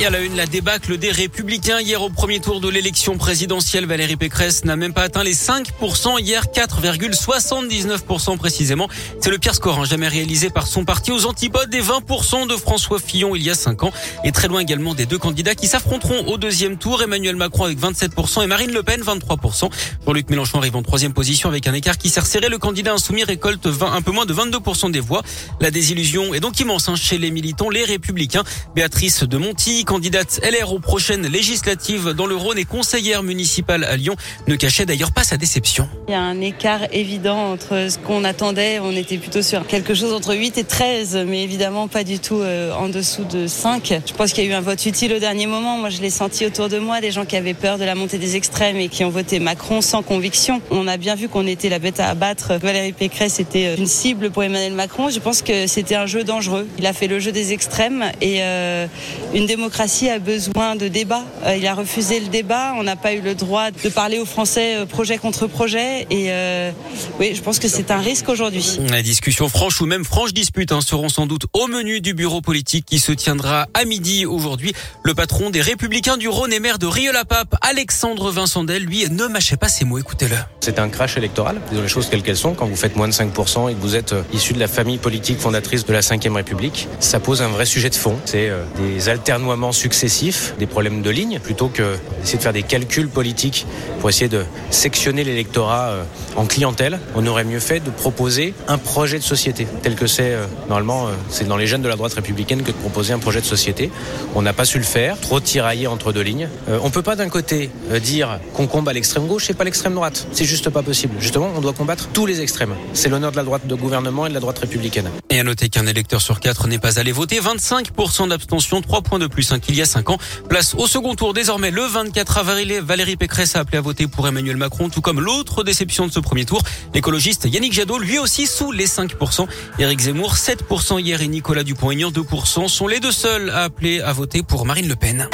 Et à la une, la débâcle des Républicains. Hier, au premier tour de l'élection présidentielle, Valérie Pécresse n'a même pas atteint les 5%. Hier, 4,79% précisément. C'est le pire score hein, jamais réalisé par son parti aux antipodes des 20% de François Fillon il y a 5 ans. Et très loin également des deux candidats qui s'affronteront au deuxième tour. Emmanuel Macron avec 27% et Marine Le Pen 23%. Jean-Luc Mélenchon arrive en troisième position avec un écart qui sert serré. Le candidat insoumis récolte 20, un peu moins de 22% des voix. La désillusion est donc immense hein, chez les militants, les Républicains. Béatrice de Monti, candidate LR aux prochaines législatives dans le Rhône et conseillère municipale à Lyon, ne cachait d'ailleurs pas sa déception. Il y a un écart évident entre ce qu'on attendait. On était plutôt sur quelque chose entre 8 et 13, mais évidemment pas du tout euh, en dessous de 5. Je pense qu'il y a eu un vote utile au dernier moment. Moi, je l'ai senti autour de moi, des gens qui avaient peur de la montée des extrêmes et qui ont voté Macron sans conviction. On a bien vu qu'on était la bête à abattre. Valérie Pécresse était euh, une cible pour Emmanuel Macron. Je pense que c'était un jeu dangereux. Il a fait le jeu des extrêmes et euh, une démocratie démocratie a besoin de débat. Euh, il a refusé le débat. On n'a pas eu le droit de parler aux Français euh, projet contre projet. Et euh, oui, je pense que c'est un risque aujourd'hui. La discussion franche ou même franche dispute hein, seront sans doute au menu du bureau politique qui se tiendra à midi aujourd'hui. Le patron des Républicains du Rhône et maire de Rieux-la-Pape, Alexandre Vincendel, lui, ne mâchait pas ses mots. Écoutez-le. C'est un crash électoral. Disons les choses quelles qu'elles sont. Quand vous faites moins de 5% et que vous êtes issu de la famille politique fondatrice de la Ve République, ça pose un vrai sujet de fond. C'est des alternoiements successifs, des problèmes de ligne, plutôt que d'essayer de faire des calculs politiques pour essayer de sectionner l'électorat euh, en clientèle. On aurait mieux fait de proposer un projet de société, tel que c'est euh, normalement, euh, c'est dans les jeunes de la droite républicaine que de proposer un projet de société. On n'a pas su le faire, trop tiraillé entre deux lignes. On peut pas d'un côté dire qu'on combat l'extrême gauche et pas l'extrême droite. C'est juste pas possible. Justement, on doit combattre tous les extrêmes. C'est l'honneur de la droite de gouvernement et de la droite républicaine. Et à noter qu'un électeur sur quatre n'est pas allé voter. 25% d'abstention, 3 points de plus qu'il y a 5 ans. Place au second tour désormais le 24 avril. Valérie Pécresse a appelé à voter pour Emmanuel Macron, tout comme l'autre déception de ce premier tour. L'écologiste Yannick Jadot, lui aussi sous les 5%. Éric Zemmour, 7% hier et Nicolas Dupont-Aignan, 2% sont les deux seuls à appeler à voter pour Marine Le Pen.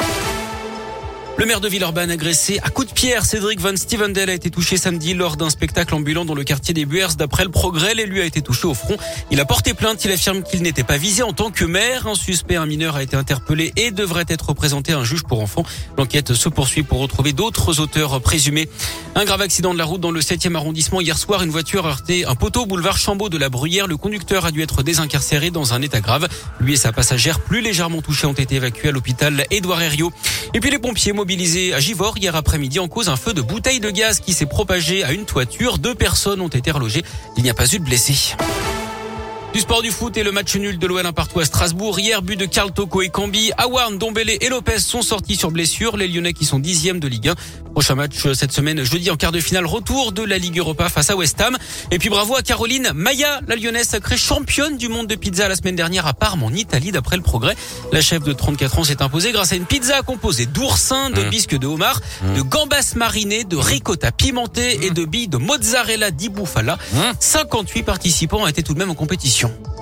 Le maire de Villeurbanne agressé à coups de pierre, Cédric Van Stevendel a été touché samedi lors d'un spectacle ambulant dans le quartier des Buers. D'après le progrès, l'élu a été touché au front. Il a porté plainte. Il affirme qu'il n'était pas visé en tant que maire. Un suspect, un mineur, a été interpellé et devrait être présenté à un juge pour enfants. L'enquête se poursuit pour retrouver d'autres auteurs présumés. Un grave accident de la route dans le 7e arrondissement. Hier soir, une voiture a heurté un poteau boulevard Chambaud de la Bruyère. Le conducteur a dû être désincarcéré dans un état grave. Lui et sa passagère, plus légèrement touchés, ont été évacués à l'hôpital Édouard Herriot. Et puis les pompiers mobilisés à Givor hier après-midi en cause un feu de bouteille de gaz qui s'est propagé à une toiture. Deux personnes ont été relogées. Il n'y a pas eu de blessés. Du sport du foot et le match nul de l'OL partout à Strasbourg. Hier, but de Karl Toko et Cambi. Awarn, Dombele et Lopez sont sortis sur blessure. Les Lyonnais qui sont dixièmes de Ligue 1. Prochain match euh, cette semaine, jeudi en quart de finale, retour de la Ligue Europa face à West Ham. Et puis bravo à Caroline Maya, la Lyonnaise sacrée championne du monde de pizza la semaine dernière à Parme en Italie d'après le progrès. La chef de 34 ans s'est imposée grâce à une pizza composée d'oursin, de mmh. bisques de homard, mmh. de gambas marinées, de ricotta pimentée et de billes de mozzarella di bufala. 58 mmh. participants étaient tout de même en compétition. Attention.